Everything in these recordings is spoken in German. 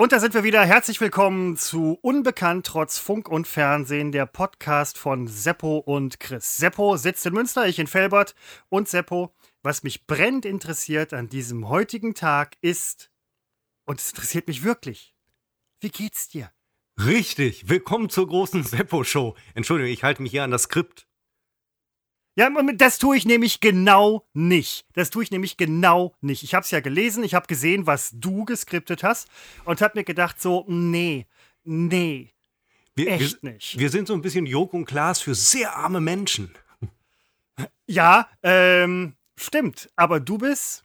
Und da sind wir wieder. Herzlich willkommen zu Unbekannt trotz Funk und Fernsehen, der Podcast von Seppo und Chris. Seppo sitzt in Münster, ich in Felbert. Und Seppo, was mich brennend interessiert an diesem heutigen Tag ist, und es interessiert mich wirklich, wie geht's dir? Richtig, willkommen zur großen Seppo-Show. Entschuldigung, ich halte mich hier an das Skript. Ja, das tue ich nämlich genau nicht. Das tue ich nämlich genau nicht. Ich habe es ja gelesen, ich habe gesehen, was du geskriptet hast und habe mir gedacht so, nee, nee, wir, echt wir, nicht. Wir sind so ein bisschen Jok und Klaas für sehr arme Menschen. Ja, ähm, stimmt. Aber du bist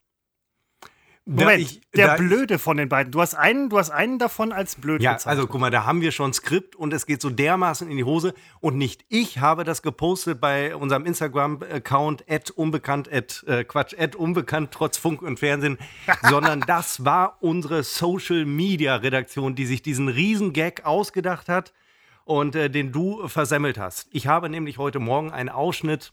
Moment, ich, der Blöde von den beiden. Du hast einen, du hast einen davon als blöd Ja, bezeichnet. also guck mal, da haben wir schon Skript und es geht so dermaßen in die Hose. Und nicht ich habe das gepostet bei unserem Instagram-Account unbekannt, äh, Quatsch, unbekannt trotz Funk und Fernsehen, sondern das war unsere Social-Media-Redaktion, die sich diesen Riesengag ausgedacht hat und äh, den du versemmelt hast. Ich habe nämlich heute Morgen einen Ausschnitt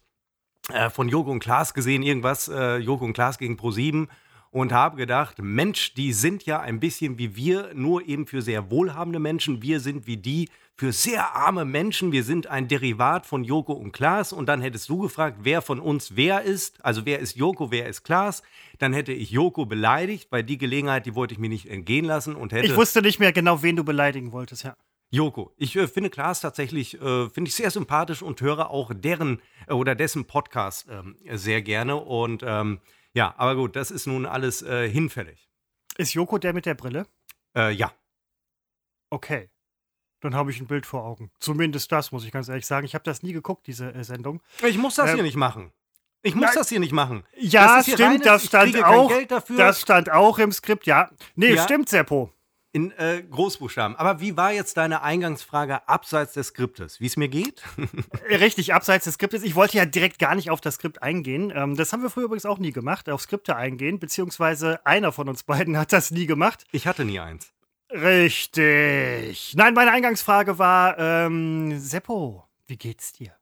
äh, von Joko und Klaas gesehen, irgendwas, äh, Joko und Klaas gegen Pro7 und habe gedacht, Mensch, die sind ja ein bisschen wie wir, nur eben für sehr wohlhabende Menschen. Wir sind wie die für sehr arme Menschen. Wir sind ein Derivat von Joko und Klaas. Und dann hättest du gefragt, wer von uns wer ist. Also wer ist Joko, wer ist Klaas. Dann hätte ich Joko beleidigt, weil die Gelegenheit, die wollte ich mir nicht entgehen lassen. Und hätte ich wusste nicht mehr genau, wen du beleidigen wolltest, ja. Joko. Ich äh, finde Klaas tatsächlich äh, finde ich sehr sympathisch und höre auch deren äh, oder dessen Podcast ähm, sehr gerne. Und ähm, ja, aber gut, das ist nun alles äh, hinfällig. Ist Joko der mit der Brille? Äh, ja. Okay. Dann habe ich ein Bild vor Augen. Zumindest das, muss ich ganz ehrlich sagen. Ich habe das nie geguckt, diese äh, Sendung. Ich muss das ähm, hier nicht machen. Ich muss na, das hier nicht machen. Ja, stimmt, reines, das stand auch. Das stand auch im Skript, ja. Nee, ja. stimmt, Seppo. In äh, Großbuchstaben. Aber wie war jetzt deine Eingangsfrage abseits des Skriptes? Wie es mir geht? Äh, richtig, abseits des Skriptes. Ich wollte ja direkt gar nicht auf das Skript eingehen. Ähm, das haben wir früher übrigens auch nie gemacht, auf Skripte eingehen. Beziehungsweise einer von uns beiden hat das nie gemacht. Ich hatte nie eins. Richtig. Nein, meine Eingangsfrage war, ähm, Seppo, wie geht's dir?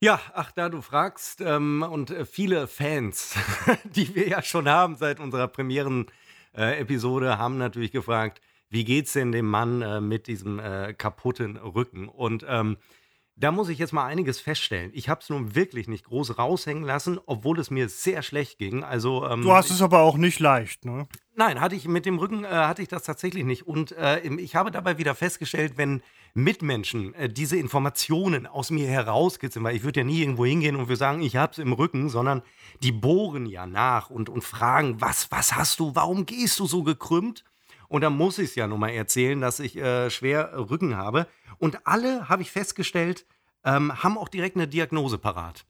Ja, ach, da du fragst, ähm, und äh, viele Fans, die wir ja schon haben seit unserer Premieren äh, Episode haben natürlich gefragt, wie geht's denn dem Mann äh, mit diesem äh, kaputten Rücken? Und ähm, da muss ich jetzt mal einiges feststellen. Ich habe es nun wirklich nicht groß raushängen lassen, obwohl es mir sehr schlecht ging. Also ähm, du hast es aber auch nicht leicht, ne? Nein, hatte ich mit dem Rücken äh, hatte ich das tatsächlich nicht. Und äh, ich habe dabei wieder festgestellt, wenn Mitmenschen äh, diese Informationen aus mir herauskitzeln, weil ich würde ja nie irgendwo hingehen und wir sagen, ich habe es im Rücken, sondern die bohren ja nach und, und fragen, was, was hast du, warum gehst du so gekrümmt? Und dann muss ich es ja nun mal erzählen, dass ich äh, schwer Rücken habe. Und alle, habe ich festgestellt, ähm, haben auch direkt eine Diagnose parat.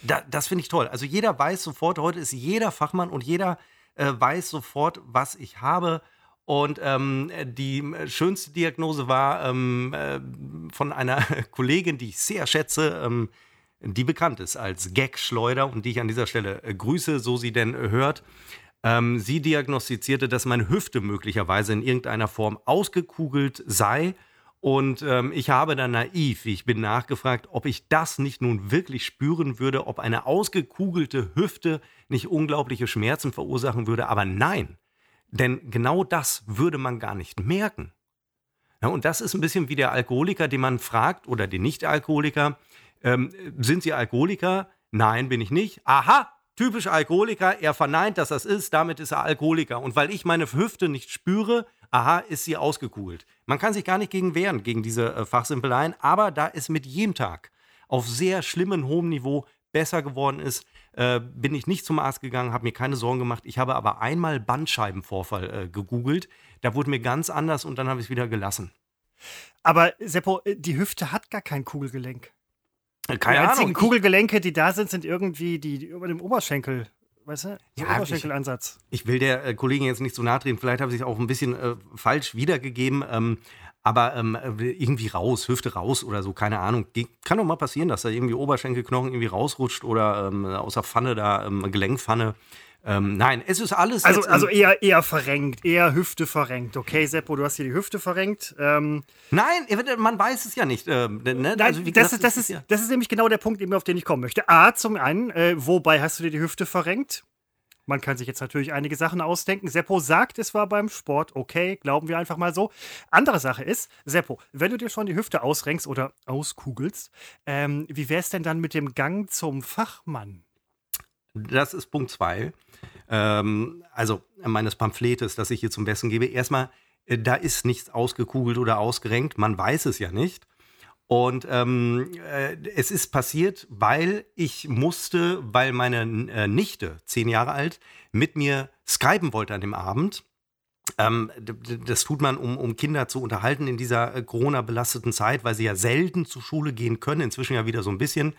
Da, das finde ich toll. Also jeder weiß sofort, heute ist jeder Fachmann und jeder äh, weiß sofort, was ich habe. Und ähm, die schönste Diagnose war ähm, äh, von einer Kollegin, die ich sehr schätze, ähm, die bekannt ist als Gag-Schleuder und die ich an dieser Stelle äh, grüße, so sie denn hört. Ähm, sie diagnostizierte, dass meine Hüfte möglicherweise in irgendeiner Form ausgekugelt sei. Und ähm, ich habe dann naiv, ich bin, nachgefragt, ob ich das nicht nun wirklich spüren würde, ob eine ausgekugelte Hüfte nicht unglaubliche Schmerzen verursachen würde. Aber nein, denn genau das würde man gar nicht merken. Ja, und das ist ein bisschen wie der Alkoholiker, den man fragt, oder den Nicht-Alkoholiker, ähm, sind Sie Alkoholiker? Nein, bin ich nicht. Aha, typisch Alkoholiker, er verneint, dass das ist, damit ist er Alkoholiker. Und weil ich meine Hüfte nicht spüre, aha, ist sie ausgekugelt. Man kann sich gar nicht gegen wehren, gegen diese äh, Fachsimpeleien, aber da es mit jedem Tag auf sehr schlimmem hohem Niveau besser geworden ist, äh, bin ich nicht zum Arzt gegangen, habe mir keine Sorgen gemacht. Ich habe aber einmal Bandscheibenvorfall äh, gegoogelt. Da wurde mir ganz anders und dann habe ich es wieder gelassen. Aber Seppo, äh, die Hüfte hat gar kein Kugelgelenk. Äh, keine die einzigen Ahnung. Kugelgelenke, die da sind, sind irgendwie die, die über dem Oberschenkel. Weißt du? So ja, Oberschenkelansatz. Ich, ich, will der äh, Kollegin jetzt nicht so nahe treten. Vielleicht habe ich es auch ein bisschen äh, falsch wiedergegeben. Ähm, aber ähm, irgendwie raus, Hüfte raus oder so, keine Ahnung. Kann doch mal passieren, dass da irgendwie Oberschenkelknochen irgendwie rausrutscht oder ähm, aus der Pfanne da, ähm, Gelenkpfanne. Ähm, nein, es ist alles. Also, also eher, eher verrenkt, eher Hüfte verrenkt. Okay, Seppo, du hast hier die Hüfte verrenkt. Ähm, nein, man weiß es ja nicht. Äh, ne? Nein, also, das, gesagt, ist, das, ist, ja das ist nämlich genau der Punkt, auf den ich kommen möchte. A, zum einen, äh, wobei hast du dir die Hüfte verrenkt? Man kann sich jetzt natürlich einige Sachen ausdenken. Seppo sagt, es war beim Sport. Okay, glauben wir einfach mal so. Andere Sache ist, Seppo, wenn du dir schon die Hüfte ausrenkst oder auskugelst, ähm, wie wäre es denn dann mit dem Gang zum Fachmann? Das ist Punkt zwei. Ähm, also meines Pamphlets, das ich hier zum Besten gebe. Erstmal, äh, da ist nichts ausgekugelt oder ausgerenkt. Man weiß es ja nicht. Und ähm, äh, es ist passiert, weil ich musste, weil meine äh, Nichte, zehn Jahre alt, mit mir skypen wollte an dem Abend. Ähm, das tut man, um, um Kinder zu unterhalten in dieser äh, Corona-belasteten Zeit, weil sie ja selten zur Schule gehen können, inzwischen ja wieder so ein bisschen.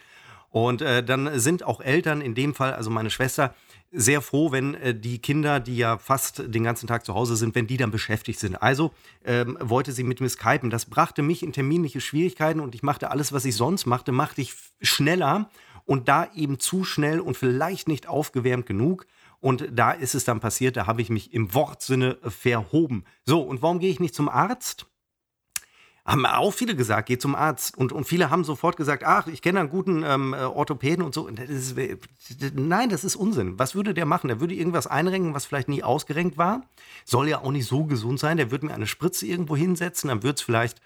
Und äh, dann sind auch Eltern, in dem Fall, also meine Schwester, sehr froh, wenn äh, die Kinder, die ja fast den ganzen Tag zu Hause sind, wenn die dann beschäftigt sind. Also ähm, wollte sie mit mir skypen. Das brachte mich in terminliche Schwierigkeiten und ich machte alles, was ich sonst machte, machte ich schneller und da eben zu schnell und vielleicht nicht aufgewärmt genug. Und da ist es dann passiert, da habe ich mich im Wortsinne verhoben. So, und warum gehe ich nicht zum Arzt? Haben auch viele gesagt, geh zum Arzt. Und, und viele haben sofort gesagt, ach, ich kenne einen guten ähm, äh, Orthopäden und so. Das ist, nein, das ist Unsinn. Was würde der machen? Der würde irgendwas einrenken, was vielleicht nie ausgerenkt war. Soll ja auch nicht so gesund sein. Der würde mir eine Spritze irgendwo hinsetzen. Dann wird es vielleicht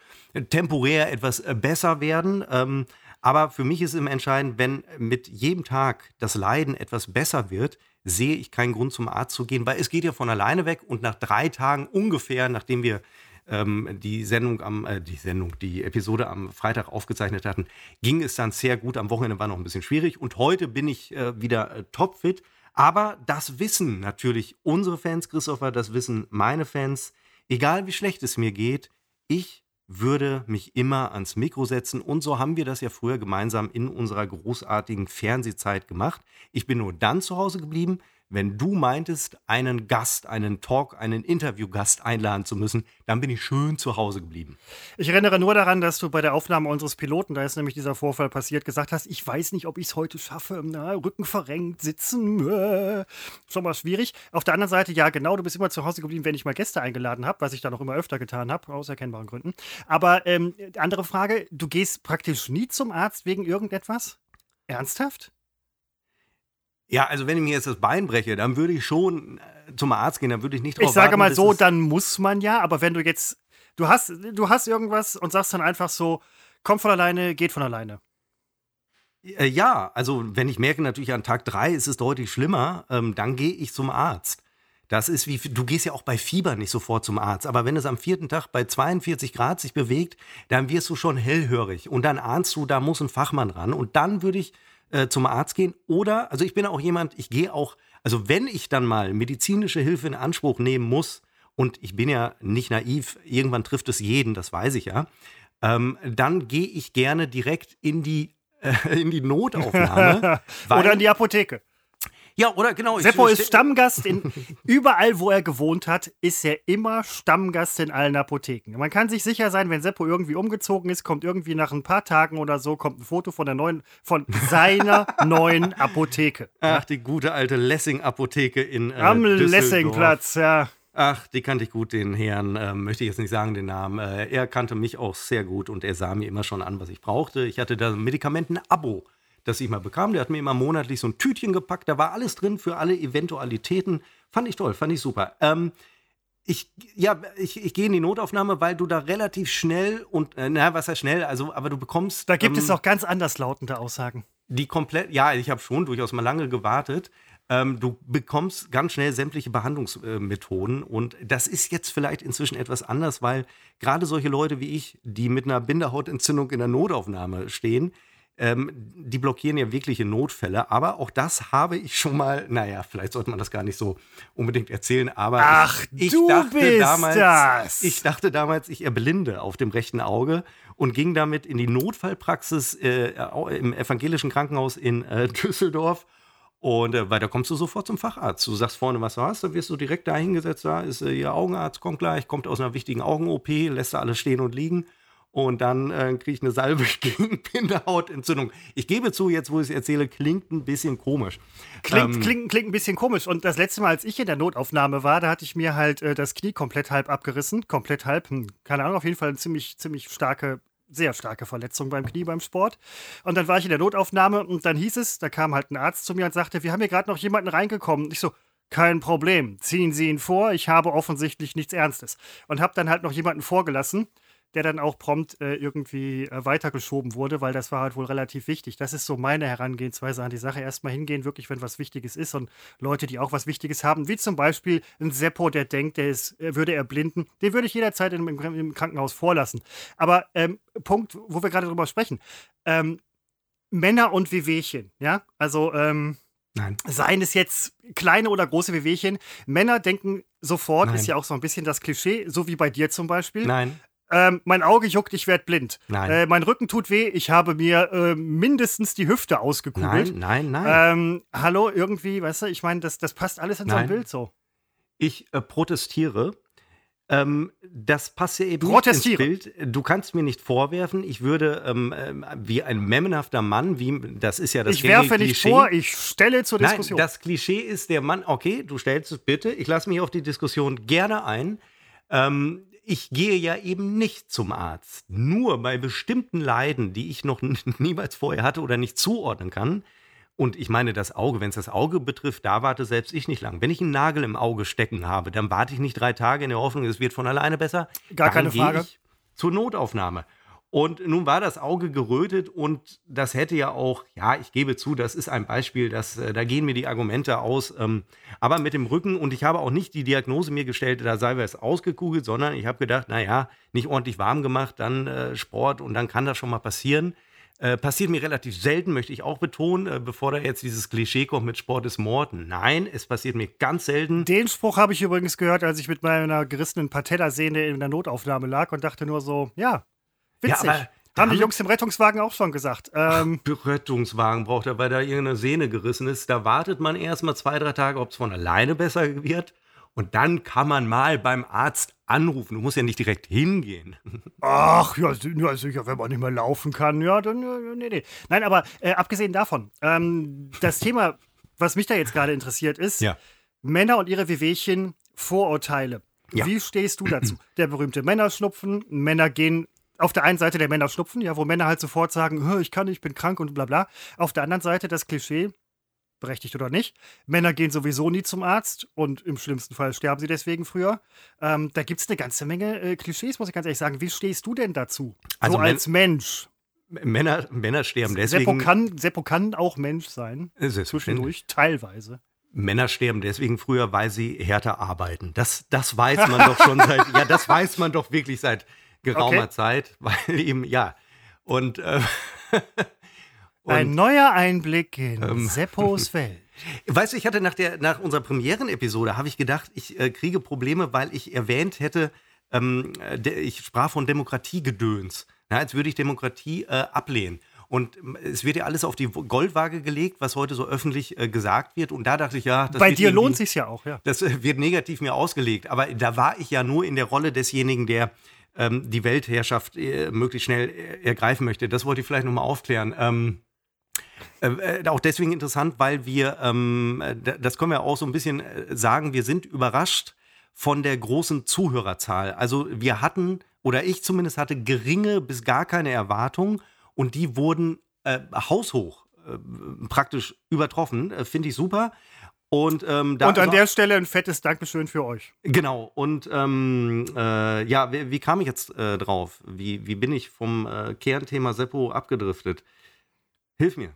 temporär etwas äh, besser werden. Ähm, aber für mich ist es entscheidend, wenn mit jedem Tag das Leiden etwas besser wird, sehe ich keinen Grund zum Arzt zu gehen, weil es geht ja von alleine weg und nach drei Tagen ungefähr, nachdem wir ähm, die Sendung am, äh, die Sendung, die Episode am Freitag aufgezeichnet hatten, ging es dann sehr gut. Am Wochenende war noch ein bisschen schwierig und heute bin ich äh, wieder äh, topfit. Aber das wissen natürlich unsere Fans, Christopher, das wissen meine Fans. Egal wie schlecht es mir geht, ich würde mich immer ans Mikro setzen. Und so haben wir das ja früher gemeinsam in unserer großartigen Fernsehzeit gemacht. Ich bin nur dann zu Hause geblieben, wenn du meintest, einen Gast, einen Talk, einen Interviewgast einladen zu müssen, dann bin ich schön zu Hause geblieben. Ich erinnere nur daran, dass du bei der Aufnahme unseres Piloten, da ist nämlich dieser Vorfall passiert, gesagt hast, ich weiß nicht, ob ich es heute schaffe. Na, Rücken verrenkt, sitzen, äh, schon mal schwierig. Auf der anderen Seite, ja, genau, du bist immer zu Hause geblieben, wenn ich mal Gäste eingeladen habe, was ich dann auch immer öfter getan habe, aus erkennbaren Gründen. Aber ähm, andere Frage, du gehst praktisch nie zum Arzt wegen irgendetwas? Ernsthaft? Ja, also wenn ich mir jetzt das Bein breche, dann würde ich schon äh, zum Arzt gehen, dann würde ich nicht drauf Ich sage warten, mal so, dann muss man ja, aber wenn du jetzt, du hast, du hast irgendwas und sagst dann einfach so, kommt von alleine, geht von alleine. Äh, ja, also wenn ich merke natürlich an Tag drei ist es deutlich schlimmer, ähm, dann gehe ich zum Arzt. Das ist wie, du gehst ja auch bei Fieber nicht sofort zum Arzt, aber wenn es am vierten Tag bei 42 Grad sich bewegt, dann wirst du schon hellhörig und dann ahnst du, da muss ein Fachmann ran und dann würde ich äh, zum Arzt gehen. Oder, also ich bin auch jemand, ich gehe auch, also wenn ich dann mal medizinische Hilfe in Anspruch nehmen muss, und ich bin ja nicht naiv, irgendwann trifft es jeden, das weiß ich ja, ähm, dann gehe ich gerne direkt in die, in die Notaufnahme. Oder in die Apotheke. Ja, oder genau. Seppo ist Stammgast in überall, wo er gewohnt hat, ist er immer Stammgast in allen Apotheken. Man kann sich sicher sein, wenn Seppo irgendwie umgezogen ist, kommt irgendwie nach ein paar Tagen oder so kommt ein Foto von der neuen, von seiner neuen Apotheke. Ach, die gute alte Lessing-Apotheke in äh, Am Lessingplatz, ja. Ach, die kannte ich gut, den Herrn, äh, möchte ich jetzt nicht sagen, den Namen. Äh, er kannte mich auch sehr gut und er sah mir immer schon an, was ich brauchte. Ich hatte da Medikamenten-Abo das ich mal bekam. Der hat mir immer monatlich so ein Tütchen gepackt, da war alles drin für alle Eventualitäten. Fand ich toll, fand ich super. Ähm, ich, ja, ich, ich gehe in die Notaufnahme, weil du da relativ schnell und, äh, na, was heißt schnell, also, aber du bekommst. Da gibt ähm, es auch ganz anderslautende Aussagen. Die komplett, ja, ich habe schon durchaus mal lange gewartet. Ähm, du bekommst ganz schnell sämtliche Behandlungsmethoden und das ist jetzt vielleicht inzwischen etwas anders, weil gerade solche Leute wie ich, die mit einer Binderhautentzündung in der Notaufnahme stehen, ähm, die blockieren ja wirkliche Notfälle, aber auch das habe ich schon mal, naja, vielleicht sollte man das gar nicht so unbedingt erzählen, aber Ach, ich, ich dachte damals, das. ich dachte damals, ich erblinde auf dem rechten Auge und ging damit in die Notfallpraxis äh, im evangelischen Krankenhaus in äh, Düsseldorf. Und äh, weiter kommst du sofort zum Facharzt. Du sagst vorne, was du hast, dann wirst du direkt da hingesetzt. Da ist äh, ihr Augenarzt, kommt gleich, kommt aus einer wichtigen Augen-OP, lässt da alles stehen und liegen und dann äh, kriege ich eine Salbe gegen Bindehautentzündung. Ich gebe zu, jetzt wo ich es erzähle, klingt ein bisschen komisch. Klingt, ähm, klingt, klingt ein bisschen komisch. Und das letzte Mal, als ich in der Notaufnahme war, da hatte ich mir halt äh, das Knie komplett halb abgerissen. Komplett halb, hm, keine Ahnung, auf jeden Fall eine ziemlich, ziemlich starke sehr starke Verletzung beim Knie beim Sport. Und dann war ich in der Notaufnahme und dann hieß es, da kam halt ein Arzt zu mir und sagte, wir haben hier gerade noch jemanden reingekommen. Ich so, kein Problem, ziehen Sie ihn vor, ich habe offensichtlich nichts Ernstes. Und habe dann halt noch jemanden vorgelassen, der dann auch prompt äh, irgendwie äh, weitergeschoben wurde, weil das war halt wohl relativ wichtig. Das ist so meine Herangehensweise an die Sache. Erstmal hingehen, wirklich, wenn was Wichtiges ist und Leute, die auch was Wichtiges haben, wie zum Beispiel ein Seppo, der denkt, der ist, äh, würde erblinden, den würde ich jederzeit im, im Krankenhaus vorlassen. Aber ähm, Punkt, wo wir gerade drüber sprechen, ähm, Männer und Wehwehchen, ja, also ähm, Nein. Seien es jetzt kleine oder große Wehwehchen. Männer denken sofort, Nein. ist ja auch so ein bisschen das Klischee, so wie bei dir zum Beispiel. Nein. Ähm, mein Auge juckt, ich werde blind. Nein. Äh, mein Rücken tut weh, ich habe mir äh, mindestens die Hüfte ausgekugelt. Nein, nein, nein. Ähm, hallo, irgendwie, weißt du, ich meine, das, das passt alles in so ein Nein. Bild so. Ich äh, protestiere. Ähm, das passt ja eben Protestiere. nicht ins Bild. Du kannst mir nicht vorwerfen, ich würde ähm, ähm, wie ein memmenhafter Mann, wie das ist ja das ich werfe nicht Klischee. vor, ich stelle zur Nein, Diskussion. das Klischee ist der Mann, okay, du stellst es bitte, ich lasse mich auf die Diskussion gerne ein. Ähm, ich gehe ja eben nicht zum Arzt. Nur bei bestimmten Leiden, die ich noch niemals vorher hatte oder nicht zuordnen kann. Und ich meine, das Auge, wenn es das Auge betrifft, da warte selbst ich nicht lang. Wenn ich einen Nagel im Auge stecken habe, dann warte ich nicht drei Tage in der Hoffnung, es wird von alleine besser. Gar dann keine Frage. Ich zur Notaufnahme. Und nun war das Auge gerötet und das hätte ja auch, ja, ich gebe zu, das ist ein Beispiel, das, äh, da gehen mir die Argumente aus. Ähm, aber mit dem Rücken und ich habe auch nicht die Diagnose mir gestellt, da sei es ausgekugelt, sondern ich habe gedacht, naja, nicht ordentlich warm gemacht, dann äh, Sport und dann kann das schon mal passieren. Äh, passiert mir relativ selten, möchte ich auch betonen, äh, bevor da jetzt dieses Klischee kommt mit Sport ist Mord. Nein, es passiert mir ganz selten. Den Spruch habe ich übrigens gehört, als ich mit meiner gerissenen Patellasehne in der Notaufnahme lag und dachte nur so, ja, witzig. Ja, Haben die Jungs im Rettungswagen auch schon gesagt. Ähm, Rettungswagen braucht er, weil da irgendeine Sehne gerissen ist. Da wartet man erst mal zwei, drei Tage, ob es von alleine besser wird. Und dann kann man mal beim Arzt anrufen. Du musst ja nicht direkt hingehen. Ach, ja, ja, sicher, wenn man nicht mehr laufen kann, ja, dann, nee, nee. Nein, aber äh, abgesehen davon, ähm, das Thema, was mich da jetzt gerade interessiert, ist Ja. Männer und ihre Wehwehchen, Vorurteile. Ja. Wie stehst du dazu? Der berühmte Männerschnupfen, Männer gehen auf der einen Seite der Männerschnupfen, ja, wo Männer halt sofort sagen, "Hö, ich kann nicht, ich bin krank und bla bla. Auf der anderen Seite das Klischee, berechtigt oder nicht, Männer gehen sowieso nie zum Arzt und im schlimmsten Fall sterben sie deswegen früher. Ähm, da gibt es eine ganze Menge äh, Klischees, muss ich ganz ehrlich sagen. Wie stehst du denn dazu? Also so als Mensch. Männer, Männer sterben Seppo deswegen. kann, Seppo kann auch Mensch sein. Zwischendurch, teilweise. Männer sterben deswegen früher, weil sie härter arbeiten. Das, das weiß man doch schon seit, ja, das weiß man doch wirklich seit geraumer Okay. Zeit, weil eben, ja. Und, äh, Ein und neuer Einblick in Ähm. Seppos Welt. weißt du, ich hatte nach, der, nach unserer Premierenepisode, habe ich gedacht, ich äh, kriege Probleme, weil ich erwähnt hätte, ähm, äh, ich sprach von Demokratiegedöns, ja, als würde ich Demokratie äh, ablehnen. Und ähm, es wird ja alles auf die Goldwaage gelegt, was heute so öffentlich äh, gesagt wird. Und da dachte ich, ja, das Bei dir lohnt sich's ja auch, ja. Das äh, wird negativ mir ausgelegt. Aber da war ich ja nur in der Rolle desjenigen, der ähm, die Weltherrschaft äh, möglichst schnell äh, ergreifen möchte. Das wollte ich vielleicht nochmal aufklären. Ähm, äh, äh, auch deswegen interessant, weil wir, ähm, äh, das können wir auch so ein bisschen sagen, wir sind überrascht von der großen Zuhörerzahl. Also wir hatten, oder ich zumindest hatte, geringe bis gar keine Erwartungen und die wurden äh, haushoch praktisch übertroffen. Finde ich super. Und, ähm, Und an der Stelle ein fettes Dankeschön für euch. Genau, und ähm, äh, ja, wie, wie kam ich jetzt äh, drauf? Wie, wie bin ich vom äh, Kernthema Seppo abgedriftet? Hilf mir.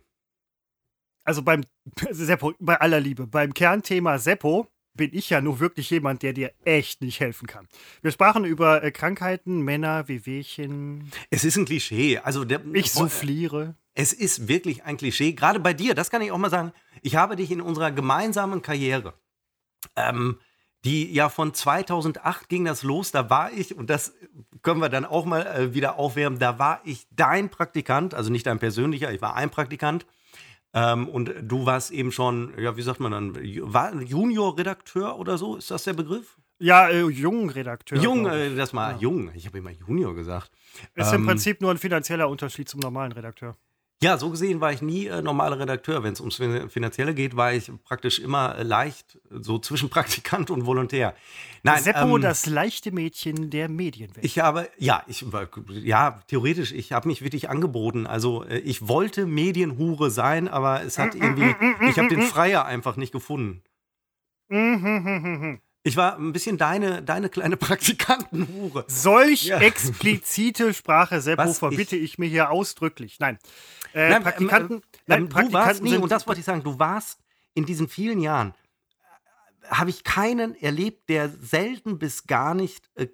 Also beim Seppo, bei aller Liebe, beim Kernthema Seppo bin ich ja nur wirklich jemand, der dir echt nicht helfen kann. Wir sprachen über äh, Krankheiten, Männer, Wehwehchen. Es ist ein Klischee. Also der, Ich souffliere. Es ist wirklich ein Klischee. Gerade bei dir, das kann ich auch mal sagen. Ich habe dich in unserer gemeinsamen Karriere, ähm, die ja von 2008 ging das los, da war ich, und das können wir dann auch mal äh, wieder aufwärmen, da war ich dein Praktikant, also nicht dein persönlicher, ich war ein Praktikant. Ähm, und du warst eben schon, ja, wie sagt man dann, war Junior-Redakteur oder so? Ist das der Begriff? Ja, äh, Jungredakteur. Jung, äh, das mal jung. Ich habe immer Junior gesagt. Ist im ähm, Prinzip nur ein finanzieller Unterschied zum normalen Redakteur. Ja, so gesehen war ich nie äh, normaler Redakteur. Wenn es ums Fin- Finanzielle geht, war ich praktisch immer äh, leicht so zwischen Praktikant und Volontär. Nein, Seppo, ähm, das leichte Mädchen der Medienwelt. ich habe, ja, ich ja, theoretisch, ich habe mich wirklich angeboten. Also äh, ich wollte Medienhure sein, aber es hat irgendwie, ich habe den Freier einfach nicht gefunden. Ich war ein bisschen deine, deine kleine Praktikantenhure. Solch Ja. explizite Sprache, Seppo, verbitte ich, mir hier ausdrücklich. Nein. Äh, Nein, Praktikanten, ähm, nein, ähm, du warst, Praktikanten sind, und das wollte ich sagen, du warst in diesen vielen Jahren, äh, habe ich keinen erlebt, der selten bis gar nicht äh,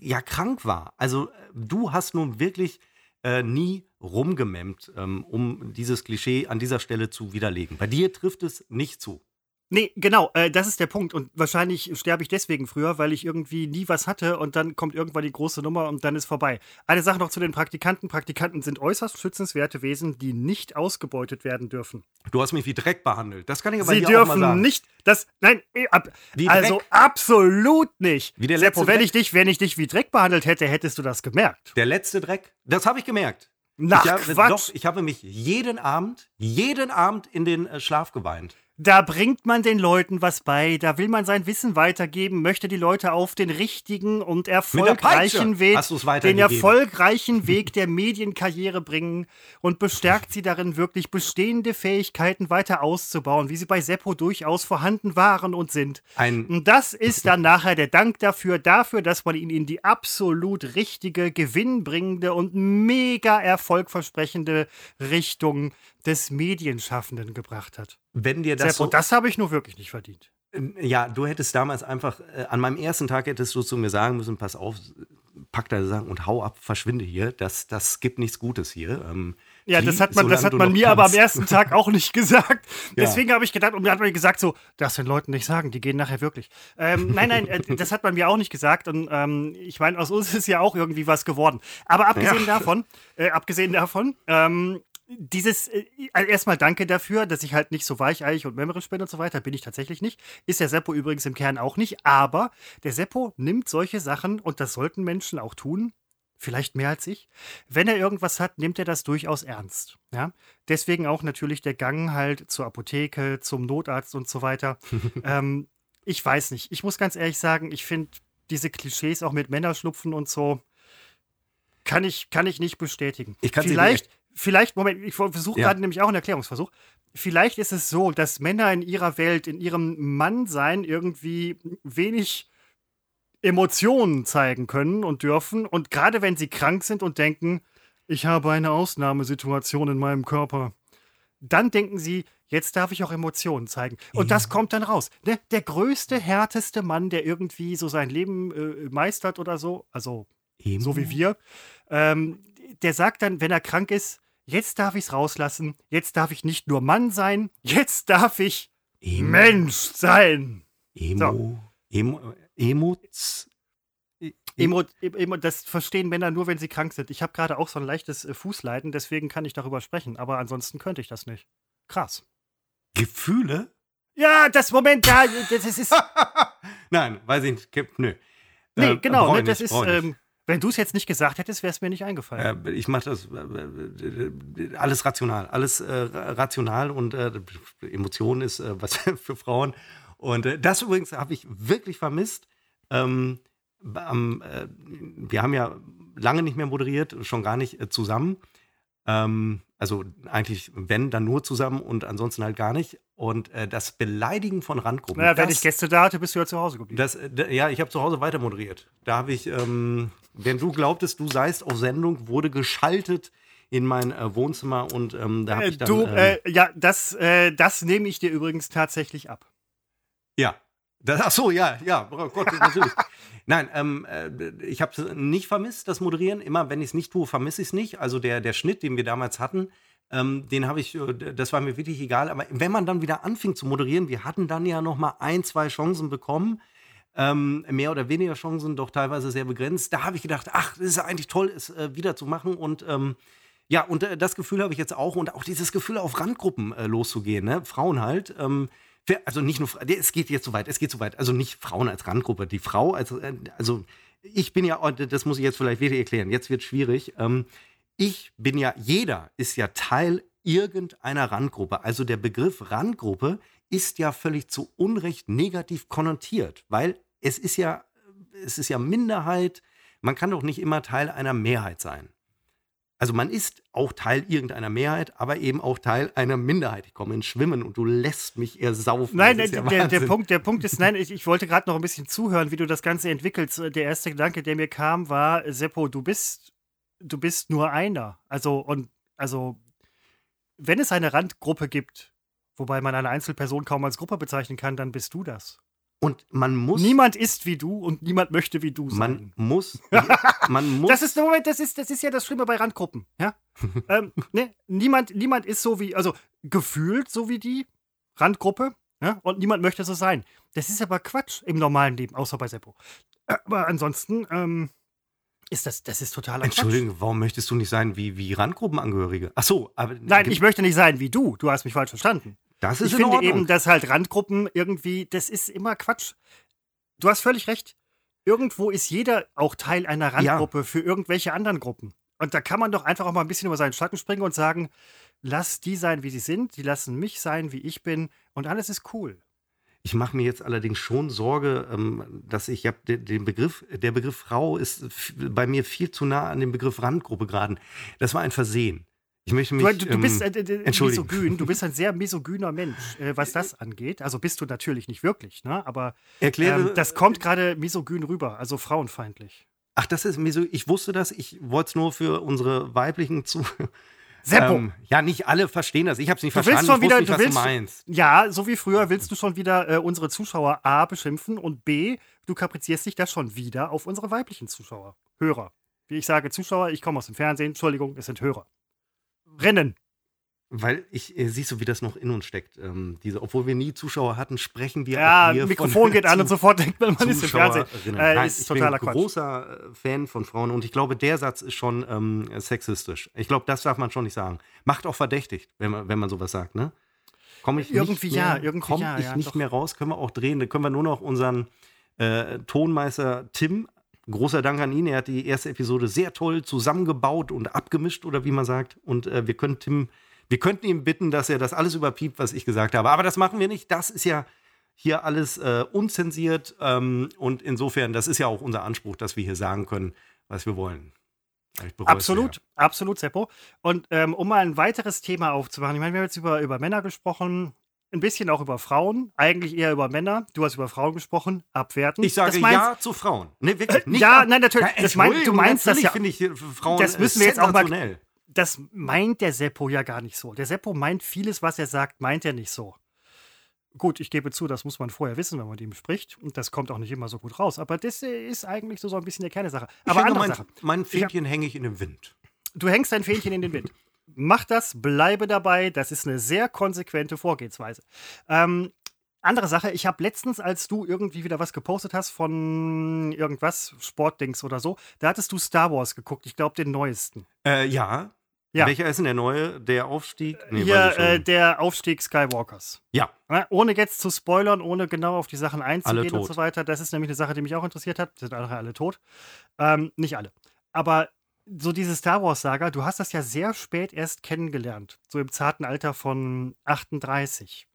ja, krank war. Also äh, du hast nun wirklich äh, nie rumgememmt, ähm, um dieses Klischee an dieser Stelle zu widerlegen. Bei dir trifft es nicht zu. Nee, genau, äh, das ist der Punkt. Und wahrscheinlich sterbe ich deswegen früher, weil ich irgendwie nie was hatte und dann kommt irgendwann die große Nummer und dann ist vorbei. Eine Sache noch zu den Praktikanten. Praktikanten sind äußerst schützenswerte Wesen, die nicht ausgebeutet werden dürfen. Du hast mich wie Dreck behandelt. Das kann ich aber Sie hier auch mal dürfen sagen. nicht, das, nein, eh, ab, also absolut nicht. Wie der Seppo, letzte wenn Dreck. ich, dich, wenn ich dich wie Dreck behandelt hätte, hättest du das gemerkt. Der letzte Dreck, das habe ich gemerkt. Nach ich habe, Quatsch. Doch, ich habe mich jeden Abend, jeden Abend in den äh, Schlaf geweint. Da bringt man den Leuten was bei, da will man sein Wissen weitergeben, möchte die Leute auf den richtigen und erfolgreichen Weg, den erfolgreichen Weg der Medienkarriere bringen und bestärkt sie darin, wirklich bestehende Fähigkeiten weiter auszubauen, wie sie bei Seppo durchaus vorhanden waren und sind. Ein Und das ist dann nachher der Dank dafür, dafür, dass man ihn in die absolut richtige, gewinnbringende und mega erfolgversprechende Richtung des Medienschaffenden gebracht hat. wenn dir das Seppo, so, das habe ich nur wirklich nicht verdient. ja, du hättest damals einfach, äh, an meinem ersten Tag hättest du zu mir sagen müssen, pass auf, pack deine Sachen und hau ab, verschwinde hier, das, das gibt nichts Gutes hier. Ähm, Ja, das hat man, das hat man mir aber am kannst. ersten Tag auch nicht gesagt. Ja. Deswegen habe ich gedacht, und mir hat man gesagt, so, das den Leuten nicht sagen, die gehen nachher wirklich. Ähm, nein, nein, äh, das hat man mir auch nicht gesagt. Und ähm, ich meine, aus uns ist ja auch irgendwie was geworden. Aber abgesehen Ja. davon, äh, abgesehen davon, ähm, dieses, äh, also erstmal danke dafür, dass ich halt nicht so weicheich und mämmerisch bin und so weiter, bin ich tatsächlich nicht. Ist der Seppo übrigens im Kern auch nicht, aber der Seppo nimmt solche Sachen, und das sollten Menschen auch tun, vielleicht mehr als ich. Wenn er irgendwas hat, nimmt er das durchaus ernst. Ja? Deswegen auch natürlich der Gang halt zur Apotheke, zum Notarzt und so weiter. ähm, ich weiß nicht. Ich muss ganz ehrlich sagen, ich finde diese Klischees auch mit Männerschlupfen und so, kann ich, kann ich nicht bestätigen. Ich kann's dir vielleicht, Moment, ich versuche Ja. gerade nämlich auch einen Erklärungsversuch. Vielleicht ist es so, dass Männer in ihrer Welt, in ihrem Mannsein irgendwie wenig Emotionen zeigen können und dürfen. Und gerade wenn sie krank sind und denken, ich habe eine Ausnahmesituation in meinem Körper, dann denken sie, jetzt darf ich auch Emotionen zeigen. Und das kommt dann raus. Ne? Der größte, härteste Mann, der irgendwie so sein Leben äh, meistert oder so, also Emo? so wie wir, ähm, der sagt dann, wenn er krank ist, jetzt darf ich es rauslassen, jetzt darf ich nicht nur Mann sein, jetzt darf ich Emo, Mensch sein. Emo, Emo, Emots, Emo, Emo, das verstehen Männer nur, wenn sie krank sind. Ich habe gerade auch so ein leichtes äh, Fußleiden, deswegen kann ich darüber sprechen, aber ansonsten könnte ich das nicht. Krass. Gefühle? Ja, das Moment, da, das ist, Nein, weiß ich nicht. Nö. nee, Äh, genau, ne, das ist, ähm, wenn du es jetzt nicht gesagt hättest, wäre es mir nicht eingefallen. Äh, ich mache das äh, äh, alles rational, alles äh, rational und äh, Emotionen ist äh, was für Frauen. Und äh, das übrigens habe ich wirklich vermisst. Ähm, am, äh, wir haben ja lange nicht mehr moderiert, schon gar nicht äh, zusammen. Ähm, also eigentlich, wenn, dann nur zusammen und ansonsten halt gar nicht. Und äh, das Beleidigen von Randgruppen. naja, wenn das, ich Gäste da hatte, bist du ja zu Hause geblieben. das, äh, ja, ich habe zu Hause weiter moderiert. Da habe ich, ähm, wenn du glaubtest, du seist auf Sendung, wurde geschaltet in mein äh, Wohnzimmer und ähm, da habe Äh, ich dann. du, ähm, äh, ja, das, äh, das nehme ich dir übrigens tatsächlich ab. ja. Das, ach so, ja, ja, oh Gott, natürlich. Nein, ähm, äh, ich habe es nicht vermisst, das Moderieren. Immer, wenn ich es nicht tue, vermisse ich es nicht. Also der, der Schnitt, den wir damals hatten, ähm, den habe ich, äh, das war mir wirklich egal. Aber wenn man dann wieder anfing zu moderieren, wir hatten dann ja noch mal ein, zwei Chancen bekommen. Ähm, mehr oder weniger Chancen, doch teilweise sehr begrenzt. Da habe ich gedacht, ach, das ist eigentlich toll, es äh, wieder zu machen. Und ähm, ja, und äh, das Gefühl habe ich jetzt auch und auch dieses Gefühl auf Randgruppen äh, loszugehen, ne? Frauen halt. Ähm, also nicht nur, es geht jetzt so weit, es geht so weit. Also nicht Frauen als Randgruppe, die Frau als, äh, also ich bin ja, oh, das muss ich jetzt vielleicht wieder erklären, jetzt wird schwierig. Ähm, ich bin ja, jeder ist ja Teil irgendeiner Randgruppe. Also der Begriff Randgruppe ist ja völlig zu Unrecht negativ konnotiert, weil es ist ja, es ist ja Minderheit. Man kann doch nicht immer Teil einer Mehrheit sein. Also man ist auch Teil irgendeiner Mehrheit, aber eben auch Teil einer Minderheit. Ich komme ins Schwimmen und du lässt mich ersaufen. Nein, ja der, der, Punkt, der Punkt ist, nein, ich, ich wollte gerade noch ein bisschen zuhören, wie du das Ganze entwickelst. Der erste Gedanke, der mir kam, war, Seppo, du bist, du bist nur einer. Also, und also, wenn es eine Randgruppe gibt, wobei man eine Einzelperson kaum als Gruppe bezeichnen kann, dann bist du das. Und man muss. Niemand ist wie du und niemand möchte wie du sein. Man muss. man muss. Das ist, Moment, das ist, das ist ja das Schlimme bei Randgruppen. Ja? ähm, ne? niemand, niemand ist so wie, also gefühlt so wie die Randgruppe. Ja? Und niemand möchte so sein. Das ist aber Quatsch im normalen Leben, außer bei Seppo. Aber ansonsten, ähm, ist das, das ist totaler Entschuldigung, warum möchtest du nicht sein wie, wie Randgruppenangehörige? Ach so, aber. Nein, ich möchte nicht sein wie du. Du hast mich falsch verstanden. Das ist ich finde Ordnung. eben, dass halt Randgruppen irgendwie, das ist immer Quatsch. Du hast völlig recht. Irgendwo ist jeder auch Teil einer Randgruppe ja. für irgendwelche anderen Gruppen. Und da kann man doch einfach auch mal ein bisschen über seinen Schatten springen und sagen, lass die sein, wie sie sind, die lassen mich sein, wie ich bin und alles ist cool. Ich mache mir jetzt allerdings schon Sorge, ähm, dass ich habe den Begriff, der Begriff Frau ist bei mir viel zu nah an dem Begriff Randgruppe geraten. Das war ein Versehen. Ich möchte mich. Du, du bist ähm, äh, misogyn, du bist ein sehr misogyner Mensch, äh, was das angeht. Also bist du natürlich nicht wirklich, ne? Aber Erkläre, ähm, das kommt gerade misogyn rüber, also frauenfeindlich. Ach, das ist miso. Ich wusste das, ich wollte es nur für unsere weiblichen zu. Seppo. Ähm, ja, nicht alle verstehen das. Ich habe es nicht du verstanden. Willst schon wieder, nicht, du willst, du meinst. Ja, so wie früher willst du schon wieder äh, unsere Zuschauer A beschimpfen und B, du kaprizierst dich das schon wieder auf unsere weiblichen Zuschauer, Hörer. Wie ich sage, Zuschauer, ich komme aus dem Fernsehen, Entschuldigung, es sind Hörer rennen. Weil ich äh, siehst du, wie das noch in uns steckt. Ähm, diese, obwohl wir nie Zuschauer hatten, sprechen wir. Ja, auch Mikrofon geht an und sofort denkt man, man ist im Fernsehen. Äh, Nein, ist ich totaler bin ein großer äh, Fan von Frauen und ich glaube, der Satz ist schon ähm, sexistisch. Ich glaube, das darf man schon nicht sagen. Macht auch verdächtig, wenn man, wenn man sowas sagt, ne? Komme ich irgendwie nicht mehr, ja, irgendwie komm ja, ich ja, nicht doch. mehr raus, können wir auch drehen. Dann können wir nur noch unseren äh, Tonmeister Tim Großer Dank an ihn. Er hat die erste Episode sehr toll zusammengebaut und abgemischt, oder wie man sagt. Und äh, wir, können Tim, wir könnten ihm bitten, dass er das alles überpiept, was ich gesagt habe. Aber das machen wir nicht. Das ist ja hier alles äh, unzensiert. Ähm, und insofern, das ist ja auch unser Anspruch, dass wir hier sagen können, was wir wollen. Absolut, absolut, Seppo. Und ähm, um mal ein weiteres Thema aufzumachen, ich meine, wir haben jetzt über, über Männer gesprochen, ein bisschen auch über Frauen, eigentlich eher über Männer. Du hast über Frauen gesprochen, abwerten. Ich sage meinst, ja zu Frauen. Nee, wirklich, nicht ja, ab. nein, natürlich. Ja, das mein, du meinst das ja. finde ich Frauen Das müssen wir jetzt auch mal. Das meint der Seppo ja gar nicht so. Der Seppo meint vieles, was er sagt, meint er nicht so. Gut, ich gebe zu, das muss man vorher wissen, wenn man mit ihm spricht. Und das kommt auch nicht immer so gut raus. Aber das ist eigentlich so, so ein bisschen der Kern der Sache. Aber ich andere mein, Sache. Mein Fähnchen hänge ich in den Wind. Du hängst dein Fähnchen in den Wind mach das, bleibe dabei. Das ist eine sehr konsequente Vorgehensweise. Ähm, andere Sache, ich habe letztens, als du irgendwie wieder was gepostet hast von irgendwas, Sportdings oder so, da hattest du Star Wars geguckt, ich glaube den neuesten. Äh, ja. Ja. Welcher ist denn der neue? Der Aufstieg? Nee, Hier, äh, der Aufstieg Skywalkers. Ja. Ohne jetzt zu spoilern, ohne genau auf die Sachen einzugehen und so weiter. Das ist nämlich eine Sache, die mich auch interessiert hat. Sind alle tot. Ähm, nicht alle. Aber so diese Star Wars-Saga, du hast das ja sehr spät erst kennengelernt. So im zarten Alter von 38.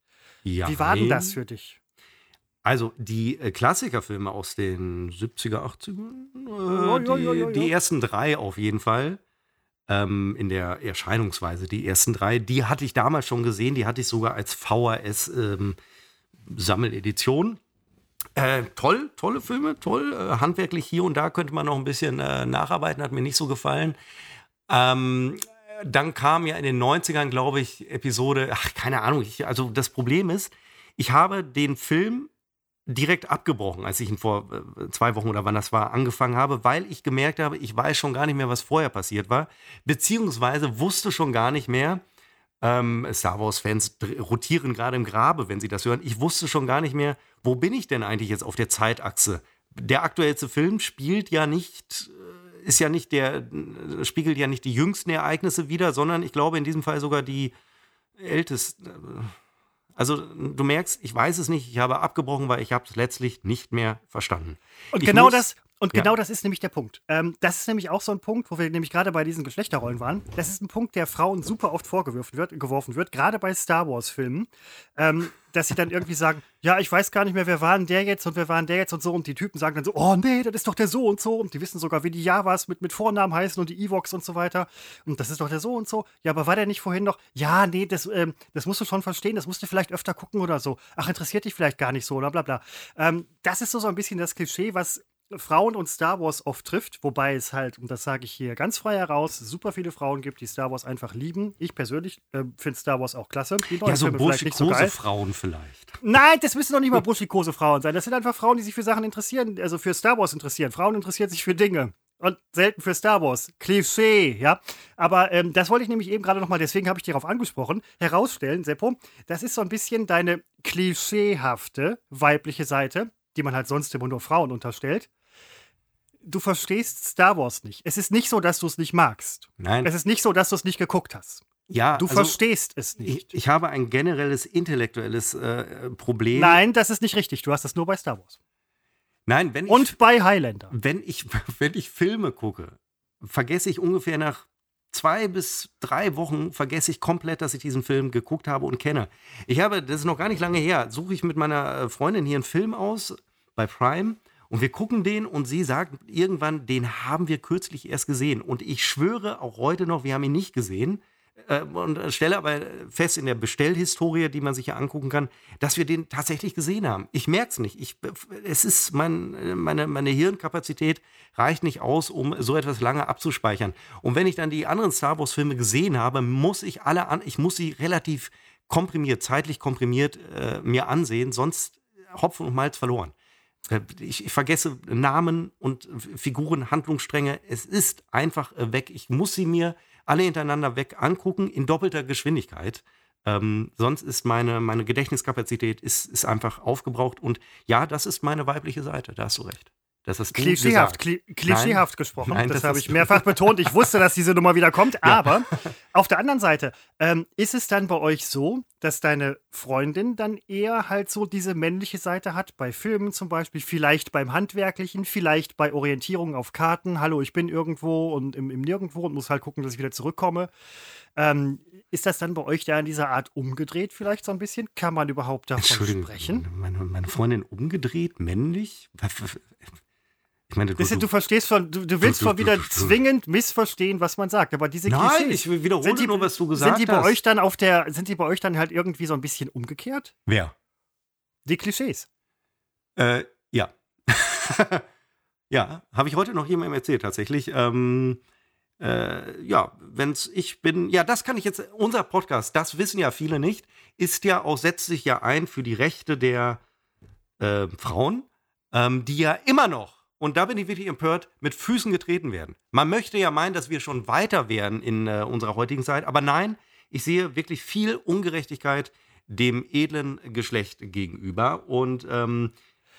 Ja. Wie war denn das für dich? Also die äh, Klassikerfilme aus den 70er, 80er, äh, die, die, ersten drei auf jeden Fall, ähm, in der Erscheinungsweise, die ersten drei, die hatte ich damals schon gesehen, die hatte ich sogar als VHS-Sammeledition. Ähm, äh, toll, tolle Filme, toll. Äh, handwerklich hier und da könnte man noch ein bisschen äh, nacharbeiten, hat mir nicht so gefallen. Ähm, dann kam ja in den 90ern, glaube ich, Episode, ach, keine Ahnung. Ich, also das Problem ist, ich habe den Film direkt abgebrochen, als ich ihn vor äh, zwei Wochen oder wann das war, angefangen habe, weil ich gemerkt habe, ich weiß schon gar nicht mehr, was vorher passiert war, beziehungsweise wusste schon gar nicht mehr, ähm, Star Wars-Fans rotieren gerade im Grabe, wenn sie das hören. Ich wusste schon gar nicht mehr, wo bin ich denn eigentlich jetzt auf der Zeitachse? Der aktuellste Film spielt ja nicht, äh, ist ja nicht der, äh, spiegelt ja nicht die jüngsten Ereignisse wider, sondern ich glaube in diesem Fall sogar die ältesten. Äh, also du merkst, ich weiß es nicht, ich habe abgebrochen, weil ich habe es letztlich nicht mehr verstanden. Und genau das, Und genau das ist nämlich der Punkt. Ähm, das ist nämlich auch so ein Punkt, wo wir nämlich gerade bei diesen Geschlechterrollen waren. Das ist ein Punkt, der Frauen super oft vorgeworfen wird, geworfen wird, gerade bei Star Wars-Filmen. Ähm, dass sie dann irgendwie sagen, ja, ich weiß gar nicht mehr, wer war denn der jetzt und wer war denn der jetzt und so. Und die Typen sagen dann so, oh nee, das ist doch der so und so. Und die wissen sogar, wie die Javas mit, mit Vornamen heißen und die Evox und so weiter. Und das ist doch der so und so. Ja, aber war der nicht vorhin noch? Ja, nee, das, ähm, das musst du schon verstehen. Das musst du vielleicht öfter gucken oder so. Ach, interessiert dich vielleicht gar nicht so oder bla bla. Ähm, das ist so, so ein bisschen das Klischee, was Frauen und Star Wars oft trifft, wobei es halt, und das sage ich hier ganz frei heraus, super viele Frauen gibt, die Star Wars einfach lieben. Ich persönlich äh, finde Star Wars auch klasse. Die ja, so burschikose so Frauen vielleicht. Nein, das müssen doch nicht mal burschikose Frauen sein. Das sind einfach Frauen, die sich für Sachen interessieren, also für Star Wars interessieren. Frauen interessieren sich für Dinge. Und selten für Star Wars. Klischee, ja. Aber ähm, das wollte ich nämlich eben gerade nochmal, deswegen habe ich darauf angesprochen, herausstellen, Seppo. Das ist so ein bisschen deine klischeehafte weibliche Seite, die man halt sonst immer nur Frauen unterstellt du verstehst Star Wars nicht. Es ist nicht so, dass du es nicht magst. Nein. Es ist nicht so, dass du es nicht geguckt hast. Ja, du also, verstehst es nicht. Ich, ich, habe ein generelles intellektuelles äh, Problem. Nein, das ist nicht richtig. Du hast das nur bei Star Wars. Nein, wenn ich, Und bei Highlander. Wenn ich, wenn ich Filme gucke, vergesse ich ungefähr nach zwei bis drei Wochen vergesse ich komplett, dass ich diesen Film geguckt habe und kenne. Ich habe, das ist noch gar nicht lange her, suche ich mit meiner äh, Freundin hier einen Film aus bei Prime und wir gucken den und sie sagt irgendwann, den haben wir kürzlich erst gesehen. Und ich schwöre auch heute noch, wir haben ihn nicht gesehen. Äh, und stelle aber fest in der Bestellhistorie, die man sich ja angucken kann, dass wir den tatsächlich gesehen haben. Ich merke es nicht. Ich, es ist mein, meine, meine Hirnkapazität reicht nicht aus, um so etwas lange abzuspeichern. Und wenn ich dann die anderen Star Wars-Filme gesehen habe, muss ich alle an, ich muss sie relativ komprimiert, zeitlich komprimiert äh, mir ansehen, sonst Hopfen und Malz verloren. Äh, ich, ich, vergesse Namen und Figuren, Handlungsstränge. Es ist einfach äh, weg. Ich muss sie mir alle hintereinander weg angucken in doppelter Geschwindigkeit. Ähm, sonst ist meine, meine Gedächtniskapazität ist, ist einfach aufgebraucht. Und ja, das ist meine weibliche Seite, da hast du recht. Das ist klischeehaft, kli klischeehaft gesprochen. Nein, das, das habe ich mehrfach betont. Ich wusste, dass diese Nummer wieder kommt. Ja. Aber auf der anderen Seite, ähm, ist es dann bei euch so, dass deine Freundin dann eher halt so diese männliche Seite hat? Bei Filmen zum Beispiel, vielleicht beim Handwerklichen, vielleicht bei Orientierung auf Karten. Hallo, ich bin irgendwo und im, im Nirgendwo und muss halt gucken, dass ich wieder zurückkomme. Ähm, ist das dann bei euch da in dieser Art umgedreht vielleicht so ein bisschen? Kann man überhaupt davon sprechen? Meine, meine Freundin umgedreht, männlich? Ich meine, du, du, verstehst schon, du, du willst schon wieder zwingend missverstehen, was man sagt. Aber diese Nein, Klischees, ich wiederhole die, nur, was du gesagt sind die bei Euch dann auf der, sind die bei euch dann halt irgendwie so ein bisschen umgekehrt? Wer? Die Klischees. Äh, ja. ja, habe ich heute noch jemandem erzählt, tatsächlich. Ähm, äh, ja, wenn's ich bin, ja, das kann ich jetzt, unser Podcast, das wissen ja viele nicht, ist ja auch, setzt sich ja ein für die Rechte der äh, Frauen, ähm, die ja immer noch und da bin ich wirklich empört, mit Füßen getreten werden. Man möchte ja meinen, dass wir schon weiter wären in äh, unserer heutigen Zeit, aber nein, ich sehe wirklich viel Ungerechtigkeit dem edlen Geschlecht gegenüber und ähm,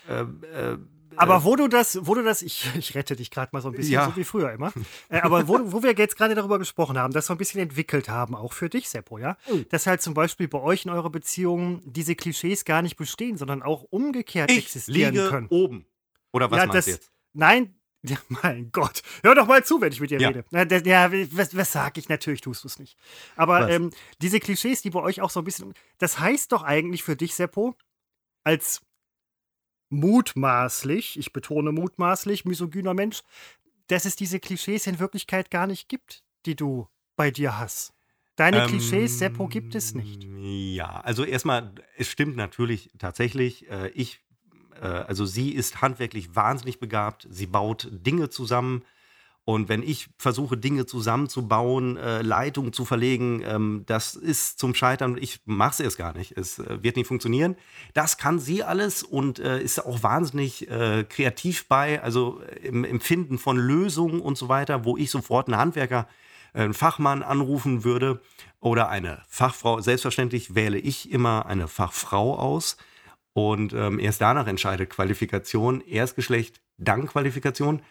äh, äh, aber wo du das, wo du das, ich, ich rette dich gerade mal so ein bisschen, ja. so wie früher immer. Äh, aber wo, wo wir jetzt gerade darüber gesprochen haben, das so ein bisschen entwickelt haben, auch für dich, Seppo, ja? Oh. Dass halt zum Beispiel bei euch in eurer Beziehung diese Klischees gar nicht bestehen, sondern auch umgekehrt ich existieren liege können. Oben. Oder was ja, meinst du jetzt? Nein, ja, mein Gott. Hör doch mal zu, wenn ich mit dir ja. rede. Ja, was, was sag ich? Natürlich tust du es nicht. Aber ähm, diese Klischees, die bei euch auch so ein bisschen. Das heißt doch eigentlich für dich, Seppo, als mutmaßlich, ich betone mutmaßlich, misogyner Mensch, dass es diese Klischees in Wirklichkeit gar nicht gibt, die du bei dir hast. Deine ähm, Klischees, Seppo, gibt es nicht. Ja, also erstmal, es stimmt natürlich tatsächlich. Äh, ich also sie ist handwerklich wahnsinnig begabt, sie baut Dinge zusammen. Und wenn ich versuche, Dinge zusammenzubauen, äh, Leitungen zu verlegen, ähm, das ist zum Scheitern. Ich mache es erst gar nicht. Es äh, wird nicht funktionieren. Das kann sie alles und äh, ist auch wahnsinnig äh, kreativ bei, also äh, im Empfinden von Lösungen und so weiter, wo ich sofort einen Handwerker, äh, einen Fachmann anrufen würde oder eine Fachfrau. Selbstverständlich wähle ich immer eine Fachfrau aus und ähm, erst danach entscheidet Qualifikation, Erstgeschlecht, dann Qualifikation.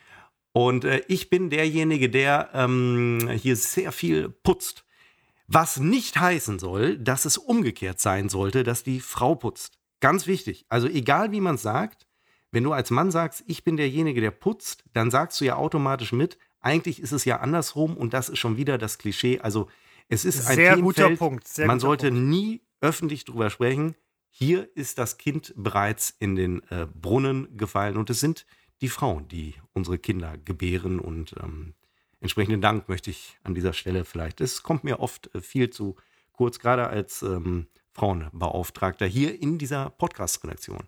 Und äh, ich bin derjenige, der ähm, hier sehr viel putzt. Was nicht heißen soll, dass es umgekehrt sein sollte, dass die Frau putzt. Ganz wichtig. Also egal wie man sagt, Wenn du als Mann sagst, ich bin derjenige, der putzt, dann sagst du ja automatisch mit, eigentlich ist es ja andersrum und das ist schon wieder das Klischee. Also es ist ein Sehr Themenfeld, guter Punkt. Sehr man guter sollte Punkt. nie öffentlich drüber sprechen. Hier ist das Kind bereits in den äh, Brunnen gefallen und es sind die Frauen, die unsere Kinder gebären und ähm, entsprechenden Dank möchte ich an dieser Stelle vielleicht. Es kommt mir oft äh, viel zu kurz, gerade als ähm, Frauenbeauftragter hier in dieser Podcast-Redaktion.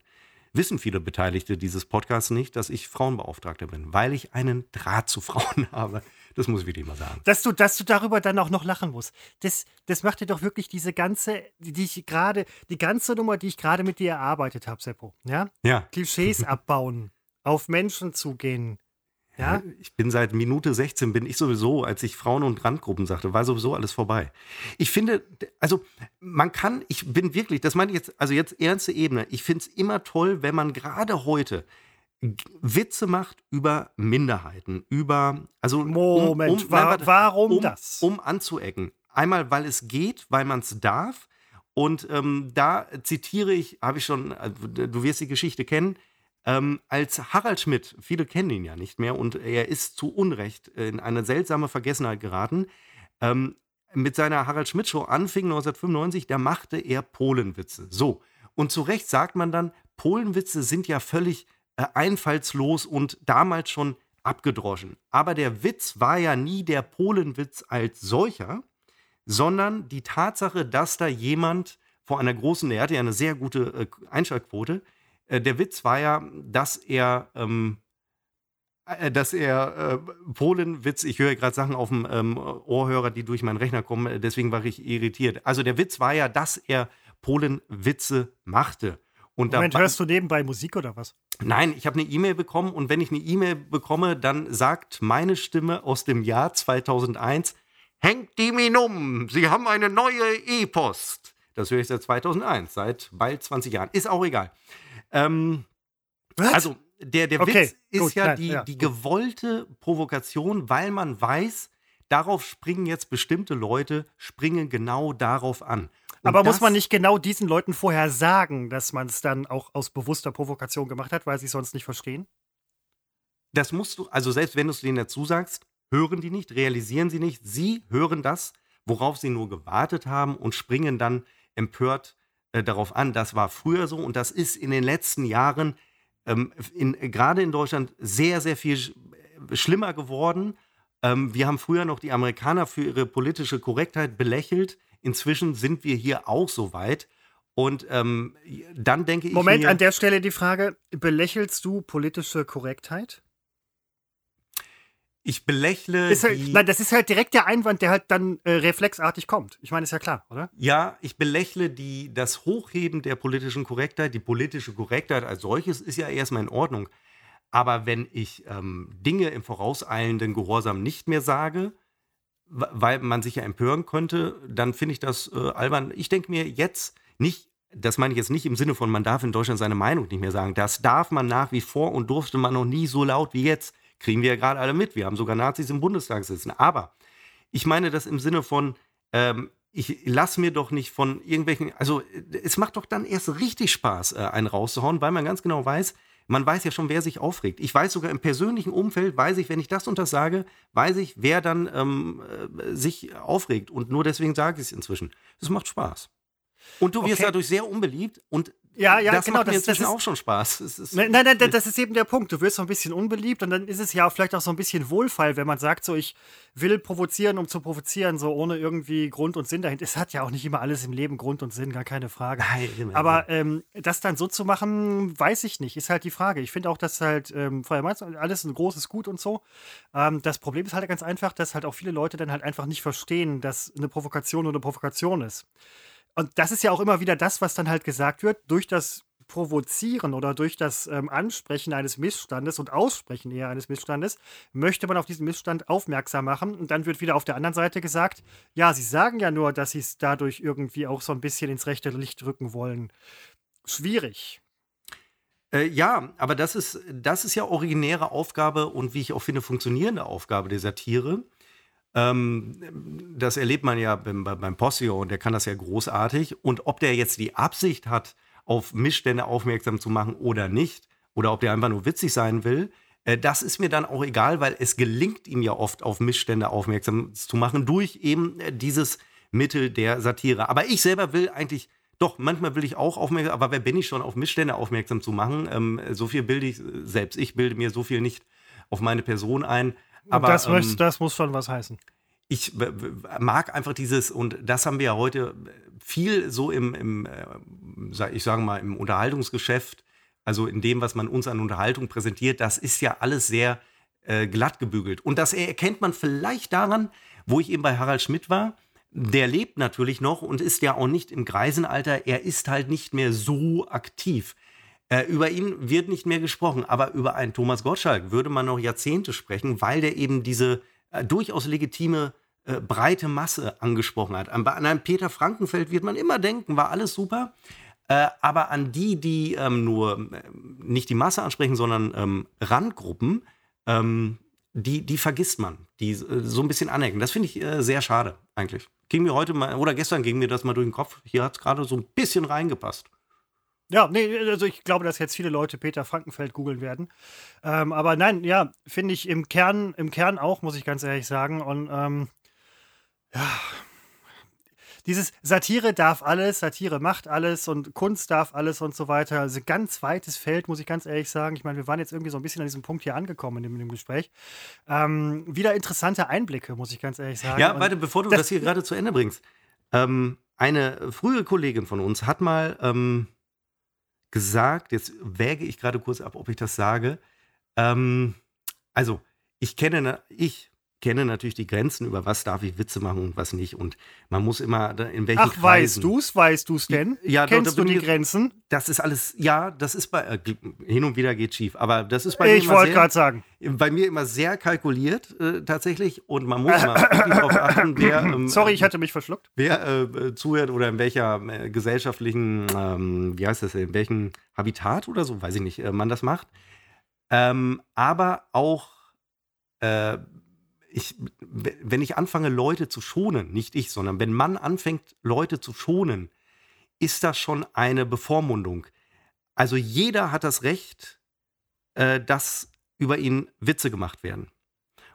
Wissen viele Beteiligte dieses Podcasts nicht, dass ich Frauenbeauftragter bin, weil ich einen Draht zu Frauen habe. Das muss ich wirklich mal sagen. Dass du, dass du darüber dann auch noch lachen musst. Das, das macht dir doch wirklich diese ganze, die ich gerade, die ganze Nummer, die ich gerade mit dir erarbeitet habe, Seppo. Ja? Ja. Klischees abbauen, auf Menschen zugehen. Ja? Ich bin seit Minute 16, bin ich sowieso, als ich Frauen- und Randgruppen sagte, war sowieso alles vorbei. Ich finde, also man kann, ich bin wirklich, das meine ich jetzt, also jetzt ernste Ebene, ich finde es immer toll, wenn man gerade heute Witze macht über Minderheiten, über, also um- Moment, um, wa nein, warte, warum um, das? Um anzuecken. Einmal, weil es geht, weil man es darf. Und ähm, da zitiere ich, habe ich schon, also, du wirst die Geschichte kennen, ähm, als Harald Schmidt, viele kennen ihn ja nicht mehr und er ist zu Unrecht in eine seltsame Vergessenheit geraten. Ähm, mit seiner Harald Schmidt Show anfing 1995, da machte er Polenwitze. So. Und zu Recht sagt man dann, Polenwitze sind ja völlig äh, einfallslos und damals schon abgedroschen. Aber der Witz war ja nie der Polenwitz als solcher, sondern die Tatsache, dass da jemand vor einer großen, er hatte ja eine sehr gute äh, Einschaltquote, äh, der Witz war ja, dass er, ähm, äh, dass er Polenwitz, ich höre gerade Sachen auf dem ähm, Ohrhörer, die durch meinen Rechner kommen, deswegen war ich irritiert. Also der Witz war ja, dass er Polenwitze machte. Und Moment, da, hörst du nebenbei Musik oder was? Nein, ich habe eine E-Mail bekommen und wenn ich eine E-Mail bekomme, dann sagt meine Stimme aus dem Jahr 2001, hängt die min um, Sie haben eine neue E-Post. Das höre ich seit 2001, seit bald 20 Jahren. Ist auch egal. Ähm, also der, der Okay, Witz ist gut, ja, nein, die, ja, die gewollte Provokation, weil man weiß, darauf springen jetzt bestimmte Leute, springen genau darauf an. Aber muss man nicht genau diesen Leuten vorher sagen, dass man es dann auch aus bewusster Provokation gemacht hat, weil sie es sonst nicht verstehen? Das musst du, also selbst wenn du es denen dazu sagst, hören die nicht, realisieren sie nicht. Sie hören das, worauf sie nur gewartet haben und springen dann empört äh, darauf an. Das war früher so und das ist in den letzten Jahren ähm, gerade in Deutschland sehr, sehr viel sch schlimmer geworden. Ähm, wir haben früher noch die Amerikaner für ihre politische Korrektheit belächelt. Inzwischen sind wir hier auch so weit. Und ähm, dann denke ich Moment, mir, an der Stelle die Frage: Belächelst du politische Korrektheit? ich belächle halt, nein, das ist halt direkt der Einwand, der halt dann äh, reflexartig kommt. Ich meine, ist ja klar, oder? Ja, ich belächle die, das Hochheben der politischen Korrektheit. Die politische Korrektheit als solches ist ja erstmal in Ordnung. Aber wenn ich ähm, Dinge im vorauseilenden Gehorsam nicht mehr sage, weil man sich ja empören könnte, dann finde ich das äh, albern. Ich denke mir jetzt nicht, das meine ich jetzt nicht im Sinne von, man darf in Deutschland seine Meinung nicht mehr sagen. Das darf man nach wie vor und durfte man noch nie so laut wie jetzt. Kriegen wir ja gerade alle mit. Wir haben sogar Nazis im Bundestag sitzen. Aber ich meine das im Sinne von, ähm, ich lasse mir doch nicht von irgendwelchen, also äh, es macht doch dann erst richtig Spaß, äh, einen rauszuhauen, weil man ganz genau weiß, man weiß ja schon, wer sich aufregt. Ich weiß sogar im persönlichen Umfeld, weiß ich, wenn ich das und das sage, weiß ich, wer dann ähm, äh, sich aufregt. Und nur deswegen sage ich es inzwischen. Das macht Spaß. Und du wirst Okay. dadurch sehr unbeliebt und Ja, ja, das genau, macht mir das- das ist- auch schon Spaß. Es ist, Nein, nein, nein, das ist eben der Punkt. Du wirst so ein bisschen unbeliebt und dann ist es ja vielleicht auch so ein bisschen Wohlfall, wenn man sagt, so ich will provozieren, um zu provozieren, so ohne irgendwie Grund und Sinn dahinter. Es hat ja auch nicht immer alles im Leben Grund und Sinn, gar keine Frage. Nein, Aber ähm, das dann so zu machen, weiß ich nicht, ist halt die Frage. Ich finde auch, dass halt, ähm, vorher meinst du, alles ein großes Gut und so. Ähm, das Problem ist halt ganz einfach, dass halt auch viele Leute dann halt einfach nicht verstehen, dass eine Provokation nur eine Provokation ist. Und das ist ja auch immer wieder das, was dann halt gesagt wird, durch das Provozieren oder durch das ähm, Ansprechen eines Missstandes und Aussprechen eher eines Missstandes, möchte man auf diesen Missstand aufmerksam machen. Und dann wird wieder auf der anderen Seite gesagt, ja, sie sagen ja nur, dass sie es dadurch irgendwie auch so ein bisschen ins rechte Licht rücken wollen. Schwierig. Äh, ja, aber das ist, das ist ja originäre Aufgabe und wie ich auch finde, funktionierende Aufgabe der Satire. Ähm, das erlebt man ja beim, beim Postio und der kann das ja großartig. Und ob der jetzt die Absicht hat, auf Missstände aufmerksam zu machen oder nicht, oder ob der einfach nur witzig sein will. Äh, das ist mir dann auch egal, weil es gelingt ihm ja oft auf Missstände aufmerksam zu machen durch eben äh, dieses Mittel der Satire. Aber ich selber will eigentlich, doch, manchmal will ich auch aufmerksam, aber wer bin ich schon, auf Missstände aufmerksam zu machen? Ähm, so viel bilde ich, selbst ich bilde mir so viel nicht auf meine Person ein. Aber, das, ähm, möchtest, das muss schon was heißen. ich mag einfach dieses, und das haben wir ja heute viel so im, im äh, ich sage mal, im Unterhaltungsgeschäft, also in dem, was man uns an Unterhaltung präsentiert, das ist ja alles sehr äh, glatt gebügelt. Und das erkennt man vielleicht daran, wo ich eben bei Harald Schmidt war. Der lebt natürlich noch und ist ja auch nicht im Greisenalter. Er ist halt nicht mehr so aktiv. Äh, über ihn wird nicht mehr gesprochen, aber über einen Thomas Gottschalk würde man noch Jahrzehnte sprechen, weil der eben diese äh, durchaus legitime äh, breite Masse angesprochen hat. An, an einen Peter Frankenfeld wird man immer denken, war alles super. Äh, aber an die, die ähm, nur äh, nicht die Masse ansprechen, sondern ähm, Randgruppen, ähm, die, die vergisst man, die äh, so ein bisschen anecken. Das finde ich äh, sehr schade eigentlich. Ging mir heute mal, oder gestern ging mir das mal durch den Kopf. Hier hat es gerade so ein bisschen reingepasst. Ja, nee, also ich glaube, dass jetzt viele Leute Peter Frankenfeld googeln werden. Ähm, aber nein, ja, finde ich im Kern, im Kern auch, muss ich ganz ehrlich sagen. Und ähm, ja, dieses Satire darf alles, Satire macht alles und Kunst darf alles und so weiter. Also ganz weites Feld, muss ich ganz ehrlich sagen. Ich meine, wir waren jetzt irgendwie so ein bisschen an diesem Punkt hier angekommen in dem, in dem Gespräch. Ähm, wieder interessante Einblicke, muss ich ganz ehrlich sagen. Ja, warte, bevor du das- das, hier gerade zu Ende bringst. Ähm, eine frühere Kollegin von uns hat mal ähm, gesagt, jetzt wäge ich gerade kurz ab, ob ich das sage. Ähm, also, ich kenne, ich kenne natürlich die Grenzen, über was darf ich Witze machen und was nicht. Und man muss immer, in welchen Ach, Kreisen. weißt du's? Weißt du's denn? Ja, Kennst du die ich- Grenzen? Das ist alles, ja, das ist bei, äh, hin und wieder geht schief, aber das ist bei mir Ich wollte gerade sagen. bei mir immer sehr kalkuliert äh, tatsächlich und man muss immer darauf achten, wer, ähm, Sorry, ich hatte mich verschluckt. wer äh, äh, zuhört oder in welcher äh, gesellschaftlichen, ähm, wie heißt das, in welchem Habitat oder so, weiß ich nicht, äh, man das macht. Ähm, aber auch, äh, ich, wenn ich anfange, Leute zu schonen, nicht ich, sondern wenn man anfängt, Leute zu schonen, ist das schon eine Bevormundung. Also jeder hat das Recht, äh, dass über ihn Witze gemacht werden.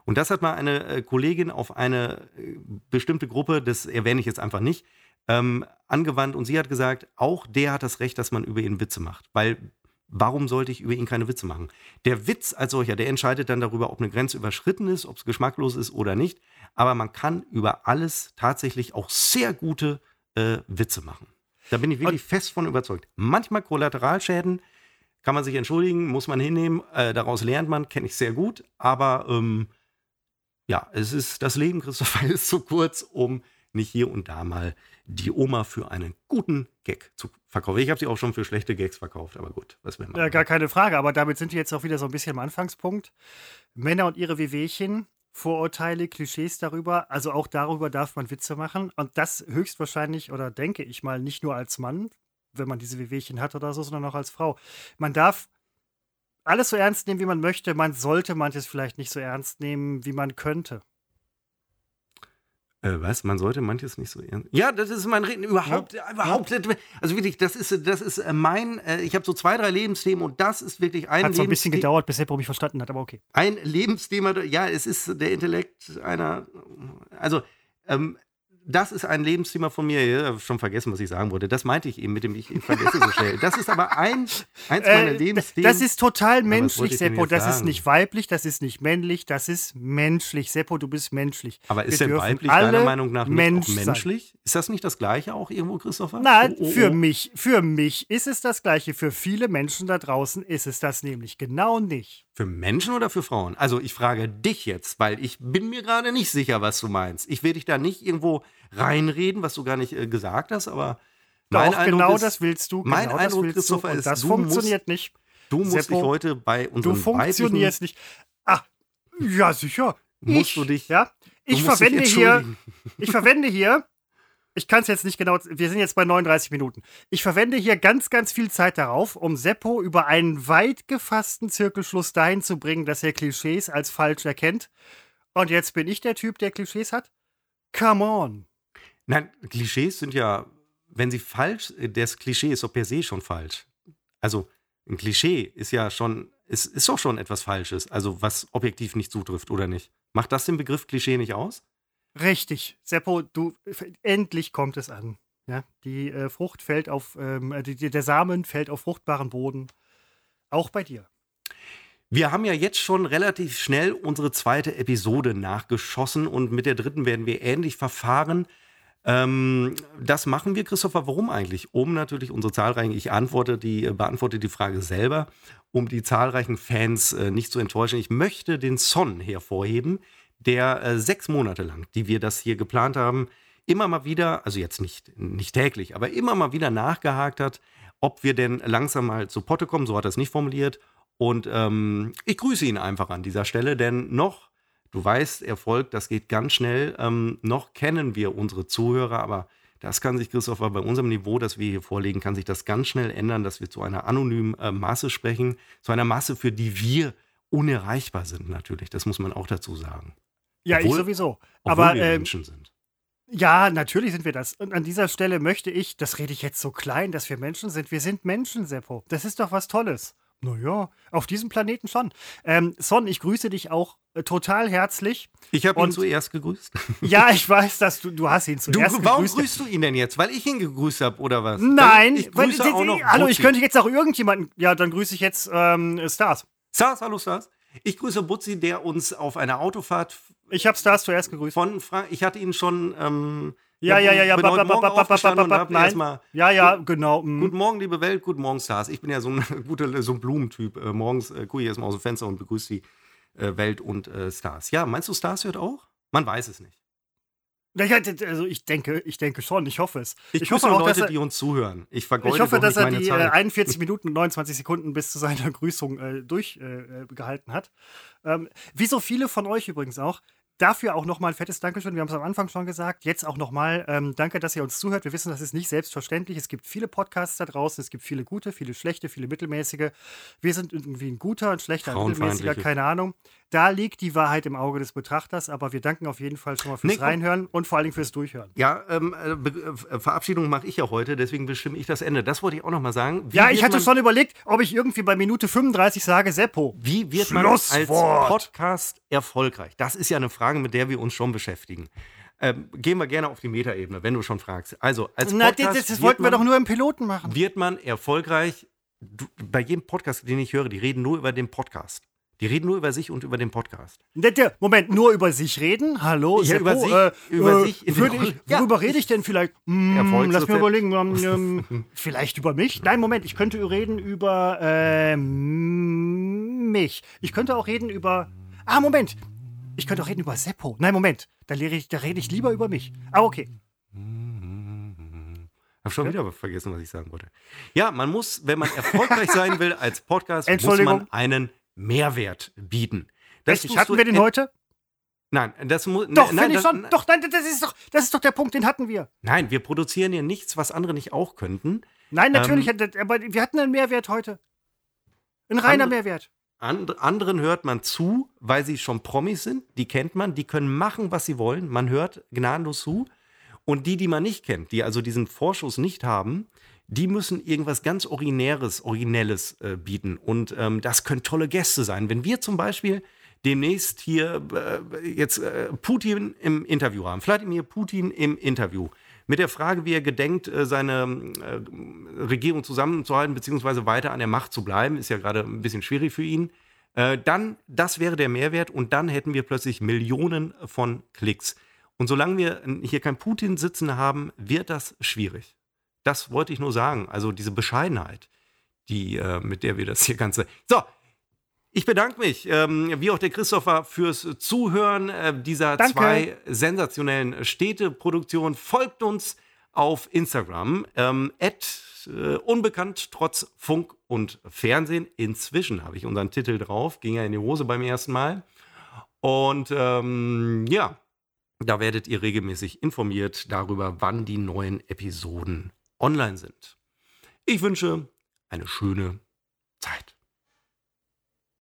Und das hat mal eine äh, Kollegin auf eine äh, bestimmte Gruppe, das erwähne ich jetzt einfach nicht, ähm, angewandt und sie hat gesagt, auch der hat das Recht, dass man über ihn Witze macht. Weil warum sollte ich über ihn keine Witze machen? Der Witz als solcher, der entscheidet dann darüber, ob eine Grenze überschritten ist, ob es geschmacklos ist oder nicht. Aber man kann über alles tatsächlich auch sehr gute äh, Witze machen. Da bin ich wirklich fest von überzeugt. Manchmal Kollateralschäden kann man sich entschuldigen, muss man hinnehmen. Äh, daraus lernt man, kenne ich sehr gut. Aber ähm, ja, es ist das Leben, Christopher, ist zu kurz, um nicht hier und da mal die Oma für einen guten Gag zu verkaufen. Ich habe sie auch schon für schlechte Gags verkauft, aber gut, was will man? Ja, gar keine Frage, aber damit sind wir jetzt auch wieder so ein bisschen am Anfangspunkt. Männer und ihre Wehwehchen, Vorurteile, Klischees darüber, also auch darüber darf man Witze machen und das höchstwahrscheinlich oder denke ich mal nicht nur als Mann, wenn man diese Wehwehchen hat oder so, sondern auch als Frau. Man darf alles so ernst nehmen, wie man möchte, man sollte manches vielleicht nicht so ernst nehmen, wie man könnte. Äh, was? Man sollte manches nicht so ernst. Ja, das ist mein Reden. Überhaupt, überhaupt. Also wirklich, das ist, das ist äh, mein. Äh, ich habe so zwei, drei Lebensthemen und das ist wirklich ein Hat so ein bisschen gedauert, bis Seppo mich verstanden hat, aber okay. ein Lebensthema, ja, es ist der Intellekt einer, also ähm, das ist ein Lebensthema von mir, ich hab schon vergessen, was ich sagen wollte. Das meinte ich eben mit dem, ich vergesse so schnell. Das ist aber ein, eins meiner Äh, Lebensthemen. das ist total menschlich, Seppo. Das ist sagen? nicht weiblich, das ist nicht männlich, das ist menschlich. Seppo, du bist menschlich. aber ist Wir denn weiblich deiner Meinung nach nicht Mensch auch sein. menschlich? Ist das nicht das Gleiche auch irgendwo, Christopher? Nein, Oh, oh, für oh. mich, für mich ist es das Gleiche. Für viele Menschen da draußen ist es das nämlich genau nicht. Für Menschen oder für Frauen? Also ich frage dich jetzt, weil ich bin mir gerade nicht sicher, was du meinst. Ich will dich da nicht irgendwo reinreden, was du gar nicht äh, gesagt hast, aber mein Doch, Eindruck genau ist, das willst du. mein genau das Eindruck, willst du. Christopher, Und ist, das du funktioniert nicht. du musst Seppo, dich heute bei Du unseren funktionierst nicht. Ah, ja, sicher. Musst ich, du dich- Ja, Du ich musst verwende hier. Ich verwende hier. Ich kann es jetzt nicht genau. Wir sind jetzt bei 39 Minuten. Ich verwende hier ganz, ganz viel Zeit darauf, um Seppo über einen weit gefassten Zirkelschluss dahin zu bringen, dass er Klischees als falsch erkennt. Und jetzt bin ich der Typ, der Klischees hat? Come on. Nein, Klischees sind ja, wenn sie falsch, das Klischee ist doch per se schon falsch. Also Ein Klischee ist ja schon, ist, ist doch schon etwas Falsches, also was objektiv nicht zutrifft, oder nicht? Macht das den Begriff Klischee nicht aus? Richtig. Seppo, du, endlich kommt es an. Ja, die äh, Frucht fällt auf, ähm, die, der Samen fällt auf fruchtbaren Boden. Auch bei dir. Wir haben ja jetzt schon relativ schnell unsere zweite Episode nachgeschossen und mit der dritten werden wir ähnlich verfahren. Ähm, das machen wir, Christopher. Warum eigentlich? Um natürlich unsere zahlreichen, ich antworte die, äh, beantworte die Frage selber, um die zahlreichen Fans äh, nicht zu enttäuschen. Ich möchte den Son hervorheben, der äh, sechs Monate lang, die wir das hier geplant haben, immer mal wieder, also jetzt nicht, nicht täglich, aber immer mal wieder nachgehakt hat, ob wir denn langsam mal zu Potte kommen. So hat er es nicht formuliert und ähm, ich grüße ihn einfach an dieser Stelle, denn noch, du weißt, Erfolg, das geht ganz schnell. Ähm, noch kennen wir unsere Zuhörer, aber das kann sich, Christopher, bei unserem Niveau, das wir hier vorlegen, kann sich das ganz schnell ändern, dass wir zu einer anonymen äh, Masse sprechen, zu einer Masse, für die wir unerreichbar sind, natürlich. Das muss man auch dazu sagen. Ja, obwohl, ich sowieso. Aber wir äh, Menschen sind. Ja, natürlich sind wir das. Und an dieser Stelle möchte ich, das rede ich jetzt so klein, dass wir Menschen sind. Wir sind Menschen, Seppo. Das ist doch was Tolles. Naja, auf diesem Planeten schon. Ähm, Son, ich grüße dich auch total herzlich. Ich habe ihn zuerst gegrüßt. Ja, ich weiß, dass du, du hast ihn zuerst du, warum gegrüßt. Warum grüßt du ihn denn jetzt? Weil ich ihn gegrüßt habe oder was? Nein, ich grüße weil, auch noch hallo, ich könnte jetzt auch irgendjemanden. Ja, dann grüße ich jetzt ähm, Stars. Stars, hallo Stars. Ich grüße Butzi, der uns auf einer Autofahrt. Ich habe Stars zuerst gegrüßt. Von Frank ich hatte ihn schon. Ähm, ja, ja, ja, ja, nein. Ja, ja, genau. Mm. Guten Morgen, liebe Welt, guten Morgen, Stars. Ich bin ja so ein guter, so ein Blumentyp. Äh, morgens äh, gucke ich erstmal aus dem Fenster und begrüße die äh, Welt und äh, Stars. Ja, meinst du, Stars hört auch? Man weiß es nicht. Also ich denke, ich denke schon, ich hoffe es. Ich, ich hoffe auch, Leute, er, die uns zuhören. Ich, vergeude ich hoffe, dass er die Zeit. 41 Minuten und 29 Sekunden bis zu seiner Grüßung äh, durchgehalten äh, hat. Ähm, wie so viele von euch übrigens auch. Dafür auch nochmal ein fettes Dankeschön. Wir haben es am Anfang schon gesagt. Jetzt auch nochmal ähm, danke, dass ihr uns zuhört. Wir wissen, das ist nicht selbstverständlich. Es gibt viele Podcasts da draußen. Es gibt viele gute, viele schlechte, viele mittelmäßige. Wir sind irgendwie ein guter, ein schlechter, ein mittelmäßiger, keine Ahnung. Da liegt die Wahrheit im Auge des Betrachters, aber wir danken auf jeden Fall schon mal fürs Nick, Reinhören und vor allen Dingen fürs Durchhören. Ja, ähm, äh, äh, Verabschiedung mache ich ja heute, deswegen bestimme ich das Ende. Das wollte ich auch noch mal sagen. Wie ja, ich hatte schon überlegt, ob ich irgendwie bei Minute 35 sage, Seppo. Wie wird man als Podcast erfolgreich? Das ist ja eine Frage, mit der wir uns schon beschäftigen. Ähm, gehen wir gerne auf die Metaebene, wenn du schon fragst. Also, als Podcast Na, das, das wollten man, wir doch nur im Piloten machen. Wird man erfolgreich? Du, bei jedem Podcast, den ich höre, die reden nur über den Podcast. Die reden nur über sich und über den Podcast. Moment, nur über sich reden? Hallo? Ja, über sich. Äh, über äh, sich ich, ja. Worüber rede ich denn vielleicht? Hm, lass mir überlegen. Ähm, ähm, vielleicht über mich? Nein, Moment, ich könnte reden über äh, mich. Ich könnte auch reden über. Ah, Moment. Ich könnte auch reden über Seppo. Nein, Moment. Da, ich, da rede ich lieber über mich. Ah, okay. Habe schon wieder vergessen, was ich sagen wollte. Ja, man muss, wenn man erfolgreich sein will als Podcast, muss man einen Mehrwert bieten. Das Richtig, hatten wir den heute? Nein, das muss. Doch, finde ich schon. Doch, nein, das ist doch, das ist doch der Punkt, den hatten wir. Nein, wir produzieren hier nichts, was andere nicht auch könnten. Nein, natürlich, ähm, aber wir hatten einen Mehrwert heute. Ein reiner and, Mehrwert. And, anderen hört man zu, weil sie schon Promis sind. Die kennt man, die können machen, was sie wollen. Man hört gnadenlos zu. Und die, die man nicht kennt, die also diesen Vorschuss nicht haben, die müssen irgendwas ganz Originäres, Originelles äh, bieten. Und ähm, das können tolle Gäste sein. Wenn wir zum Beispiel demnächst hier äh, jetzt äh, Putin im Interview haben, Wladimir Putin im Interview, mit der Frage, wie er gedenkt, äh, seine äh, Regierung zusammenzuhalten, beziehungsweise weiter an der Macht zu bleiben, ist ja gerade ein bisschen schwierig für ihn. Äh, dann, das wäre der Mehrwert und dann hätten wir plötzlich Millionen von Klicks. Und solange wir hier kein Putin sitzen haben, wird das schwierig. Das wollte ich nur sagen. Also diese Bescheidenheit, die, äh, mit der wir das hier Ganze. So, ich bedanke mich, ähm, wie auch der Christopher, fürs Zuhören äh, dieser Danke. zwei sensationellen Städteproduktionen. Folgt uns auf Instagram, ähm, at, äh, unbekannt trotz Funk und Fernsehen. Inzwischen habe ich unseren Titel drauf, ging ja in die Hose beim ersten Mal. Und ähm, ja, da werdet ihr regelmäßig informiert darüber, wann die neuen Episoden online sind. Ich wünsche eine schöne Zeit.